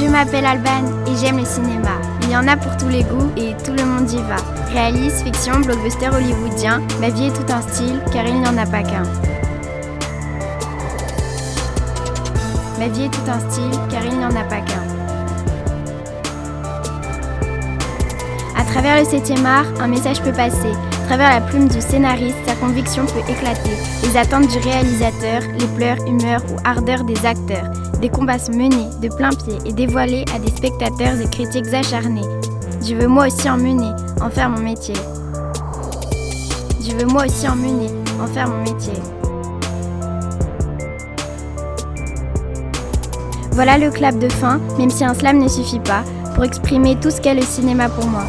Je m'appelle Alban et j'aime le cinéma. Il y en a pour tous les goûts et tout le monde y va. Réaliste, fiction, blockbuster hollywoodien, ma vie est tout un style car il n'y en a pas qu'un. Ma vie est tout un style car il n'y en a pas qu'un. Travers le 7 art, un message peut passer. Travers la plume du scénariste, sa conviction peut éclater. Les attentes du réalisateur, les pleurs, humeurs ou ardeurs des acteurs. Des combats sont menés de plein pied et dévoilés à des spectateurs et critiques acharnés. Je veux moi aussi en mener, en faire mon métier. Je veux moi aussi en mener, en faire mon métier. Voilà le clap de fin, même si un slam ne suffit pas, pour exprimer tout ce qu'est le cinéma pour moi.